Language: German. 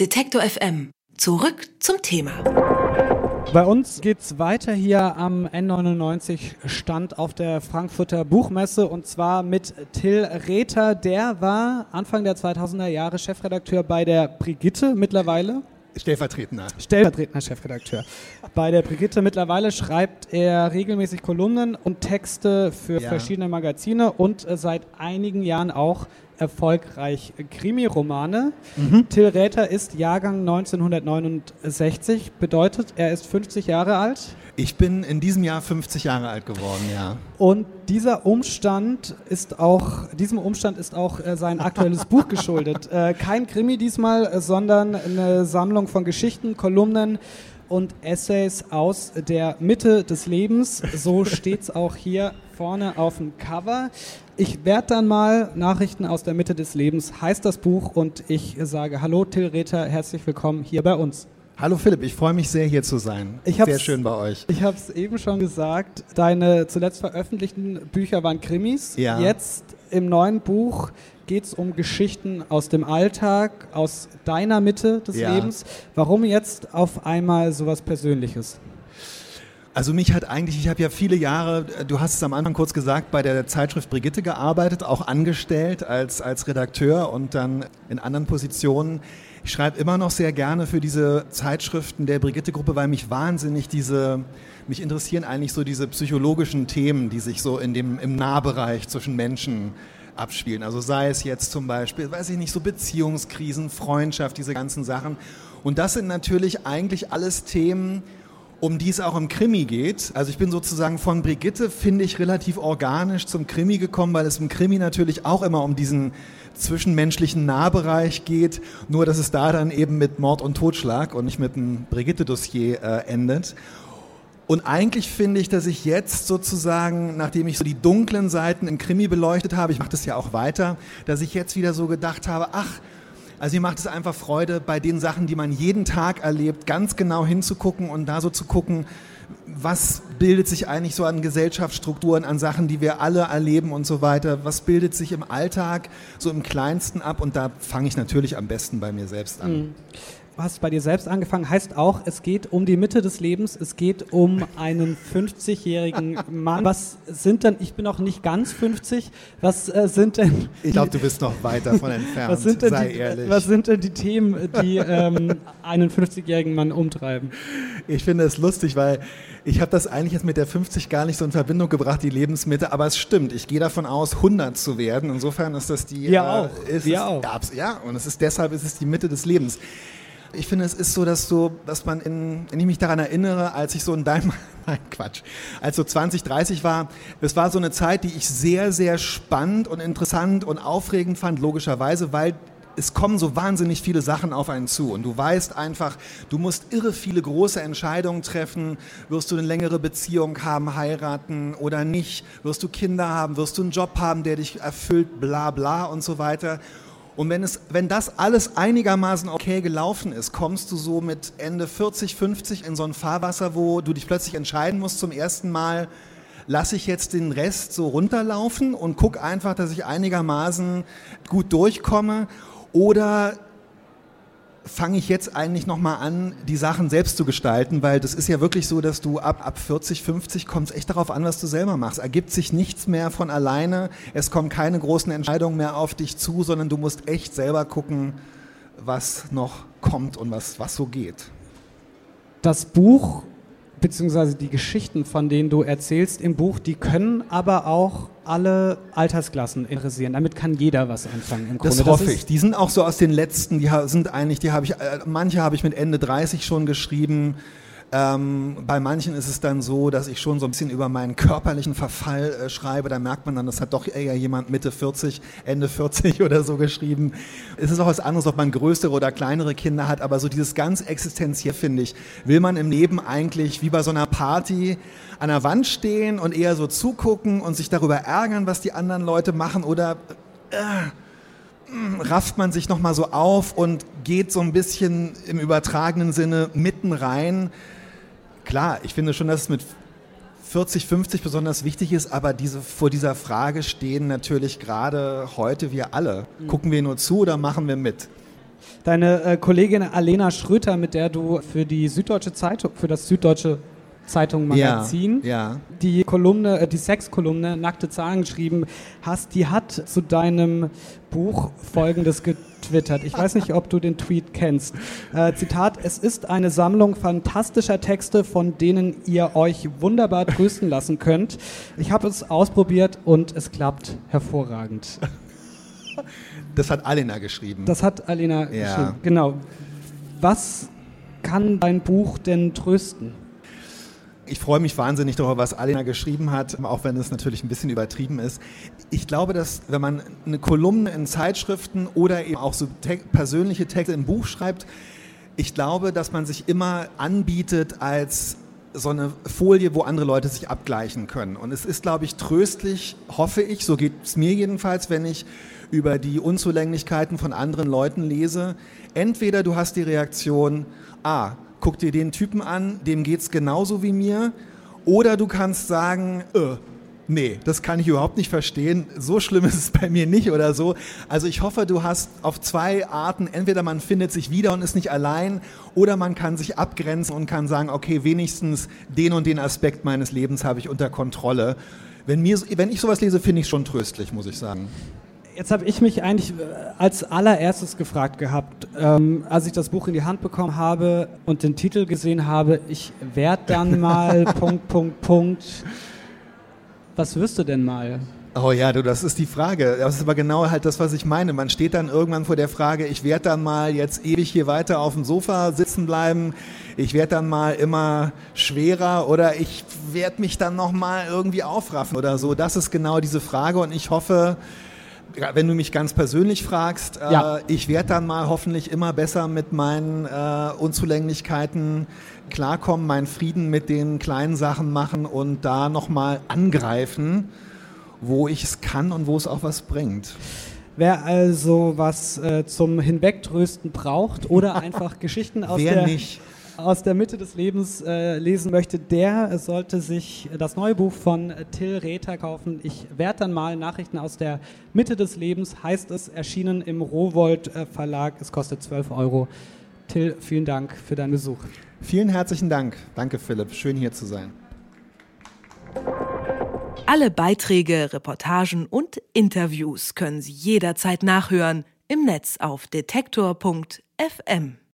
Detektor FM. Zurück zum Thema. Bei uns geht's weiter hier am N99 Stand auf der Frankfurter Buchmesse und zwar mit Till Rether. Der war Anfang der 2000er Jahre Chefredakteur bei der Brigitte mittlerweile. Stellvertretender. Stellvertretender Chefredakteur. Bei der Brigitte mittlerweile schreibt er regelmäßig Kolumnen und Texte für Ja. verschiedene Magazine und äh, seit einigen Jahren auch erfolgreich Krimi-Romane. Till Räther ist Jahrgang 1969, bedeutet, er ist 50 Jahre alt. Ich bin in diesem Jahr 50 Jahre alt geworden, ja. Und dieser Umstand ist auch, diesem Umstand ist auch äh, sein aktuelles Buch geschuldet. Äh, kein Krimi diesmal, sondern eine Sammlung von Geschichten, Kolumnen und Essays aus der Mitte des Lebens. So steht's auch hier vorne auf dem Cover. Ich werde dann mal Nachrichten aus der Mitte des Lebens heißt das Buch und ich sage Hallo Till Rether, herzlich willkommen hier bei uns. Hallo Philipp, ich freue mich sehr hier zu sein. Sehr schön bei euch. Ich habe es eben schon gesagt, deine zuletzt veröffentlichten Bücher waren Krimis. Ja. Jetzt im neuen Buch geht es um Geschichten aus dem Alltag, aus deiner Mitte des Ja. Lebens. Warum jetzt auf einmal sowas Persönliches? Also mich hat eigentlich, ich habe ja viele Jahre, du hast es am Anfang kurz gesagt, bei der Zeitschrift Brigitte gearbeitet, auch angestellt als, als Redakteur und dann in anderen Positionen. Ich schreibe immer noch sehr gerne für diese Zeitschriften der Brigitte-Gruppe, weil mich wahnsinnig diese, mich interessieren eigentlich so diese psychologischen Themen, die sich so in dem, im Nahbereich zwischen Menschen abspielen. Also sei es jetzt zum Beispiel, weiß ich nicht, so Beziehungskrisen, Freundschaft, diese ganzen Sachen. Und das sind natürlich eigentlich alles Themen, um die es auch im Krimi geht. Also ich bin sozusagen von Brigitte, finde ich, relativ organisch zum Krimi gekommen, weil es im Krimi natürlich auch immer um diesen zwischenmenschlichen Nahbereich geht, nur dass es da dann eben mit Mord und Totschlag und nicht mit einem Brigitte-Dossier äh, endet. Und eigentlich finde ich, dass ich jetzt sozusagen, nachdem ich so die dunklen Seiten im Krimi beleuchtet habe, ich mache das ja auch weiter, dass ich jetzt wieder so gedacht habe, ach, also mir macht es einfach Freude, bei den Sachen, die man jeden Tag erlebt, ganz genau hinzugucken und da so zu gucken, was bildet sich eigentlich so an Gesellschaftsstrukturen, an Sachen, die wir alle erleben und so weiter. Was bildet sich im Alltag so im Kleinsten ab? Und da fange ich natürlich am besten bei mir selbst an. Du hast bei dir selbst angefangen, heißt auch, es geht um die Mitte des Lebens, es geht um einen 50-jährigen Mann. Was sind denn, ich bin noch nicht ganz 50, was äh, sind denn Ich glaube, du bist noch weit davon entfernt, Was sind, denn sei die, ehrlich. was sind denn die Themen, die ähm, einen 50-jährigen Mann umtreiben? Ich finde es lustig, weil ich habe das eigentlich jetzt mit der 50 gar nicht so in Verbindung gebracht, die Lebensmitte, aber es stimmt. Ich gehe davon aus, 100 zu werden. Insofern ist das die... Wir auch. Ist auch. Ja, abs- ja, und es ist deshalb ist es die Mitte des Lebens. Ich finde, es ist so, dass so, dass man in, wenn ich mich daran erinnere, als ich so in deinem, nein, Quatsch, als so 20, 30 war, es war so eine Zeit, die ich sehr, sehr spannend und interessant und aufregend fand, logischerweise, weil es kommen so wahnsinnig viele Sachen auf einen zu und du weißt einfach, du musst irre viele große Entscheidungen treffen. Wirst du eine längere Beziehung haben, heiraten oder nicht? Wirst du Kinder haben? Wirst du einen Job haben, der dich erfüllt? Bla bla und so weiter. Und wenn, es, wenn das alles einigermaßen okay gelaufen ist, kommst du so mit Ende 40, 50 in so ein Fahrwasser, wo du dich plötzlich entscheiden musst zum ersten Mal, lasse ich jetzt den Rest so runterlaufen und guck einfach, dass ich einigermaßen gut durchkomme? Oder fange ich jetzt eigentlich nochmal an, die Sachen selbst zu gestalten, weil das ist ja wirklich so, dass du ab, ab 40, 50 kommt es echt darauf an, was du selber machst. Ergibt sich nichts mehr von alleine, es kommen keine großen Entscheidungen mehr auf dich zu, sondern du musst echt selber gucken, was noch kommt und was, was so geht. Das Buch, beziehungsweise die Geschichten, von denen du erzählst im Buch, die können aber auch alle Altersklassen interessieren. Damit kann jeder was anfangen im Grunde. Das hoffe ist- ich. Die sind auch so aus den letzten, die sind eigentlich, die habe ich, äh, manche habe ich mit Ende 30 schon geschrieben. Ähm, bei manchen ist es dann so, dass ich schon so ein bisschen über meinen körperlichen Verfall äh, schreibe. Da merkt man dann, das hat doch eher jemand Mitte 40, Ende 40 oder so geschrieben. Es ist auch was anderes, ob man größere oder kleinere Kinder hat, aber so dieses ganz existenziell, finde ich, will man im Leben eigentlich wie bei so einer Party an der Wand stehen und eher so zugucken und sich darüber ärgern, was die anderen Leute machen oder rafft man sich nochmal so auf und geht so ein bisschen im übertragenen Sinne mitten rein. Klar, ich finde schon, dass es mit 40, 50 besonders wichtig ist, aber diese, vor dieser Frage stehen natürlich gerade heute wir alle. Gucken wir nur zu oder machen wir mit? Deine äh, Kollegin Alena Schröter, mit der du für die Süddeutsche Zeitung, für das Süddeutsche Zeitung Magazin, ja, ja. die Kolumne, äh, die Sexkolumne Nackte Zahlen geschrieben hast, die hat zu deinem Buch folgendes getwittert. Ich weiß nicht, ob du den Tweet kennst. Äh, Zitat, es ist eine Sammlung fantastischer Texte, von denen ihr euch wunderbar trösten lassen könnt. Ich habe es ausprobiert und es klappt hervorragend. Das hat Alena geschrieben. Das hat Alena Ja. geschrieben, genau. Was kann dein Buch denn trösten? Ich freue mich wahnsinnig darüber, was Alena geschrieben hat, auch wenn es natürlich ein bisschen übertrieben ist. Ich glaube, dass wenn man eine Kolumne in Zeitschriften oder eben auch so te persönliche Texte im Buch schreibt, ich glaube, dass man sich immer anbietet als so eine Folie, wo andere Leute sich abgleichen können. Und es ist, glaube ich, tröstlich, hoffe ich, so geht es mir jedenfalls, wenn ich über die Unzulänglichkeiten von anderen Leuten lese. Entweder du hast die Reaktion, ah, guck dir den Typen an, dem geht's genauso wie mir, oder du kannst sagen, äh, nee, das kann ich überhaupt nicht verstehen, so schlimm ist es bei mir nicht oder so. Also ich hoffe, du hast auf zwei Arten, entweder man findet sich wieder und ist nicht allein, oder man kann sich abgrenzen und kann sagen, okay, wenigstens den und den Aspekt meines Lebens habe ich unter Kontrolle. Wenn, mir, wenn ich sowas lese, finde ich schon tröstlich, muss ich sagen. Jetzt habe ich mich eigentlich äh, als allererstes gefragt gehabt, ähm, als ich das Buch in die Hand bekommen habe und den Titel gesehen habe, ich werde dann mal Punkt, Punkt, Punkt. Was wirst du denn mal? Oh ja, du, das ist die Frage. Das ist aber genau halt das, was ich meine. Man steht dann irgendwann vor der Frage, ich werde dann mal jetzt ewig hier weiter auf dem Sofa sitzen bleiben. Ich werde dann mal immer schwerer oder ich werde mich dann noch mal irgendwie aufraffen oder so. Das ist genau diese Frage und ich hoffe, wenn du mich ganz persönlich fragst, Ja. äh, ich werde dann mal hoffentlich immer besser mit meinen äh, Unzulänglichkeiten klarkommen, meinen Frieden mit den kleinen Sachen machen und da nochmal angreifen, wo ich es kann und wo es auch was bringt. Wer also was äh, zum Hinwegtrösten braucht oder einfach Geschichten aus Wer der, nicht? Aus der Mitte des Lebens äh, lesen möchte, der sollte sich das neue Buch von Till Rether kaufen. Ich werde dann mal Nachrichten aus der Mitte des Lebens, heißt es, erschienen im Rowold äh, Verlag. Es kostet 12 Euro. Till, vielen Dank für deinen Besuch. Vielen herzlichen Dank. Danke, Philipp. Schön hier zu sein. Alle Beiträge, Reportagen und Interviews können Sie jederzeit nachhören im Netz auf detektor.fm.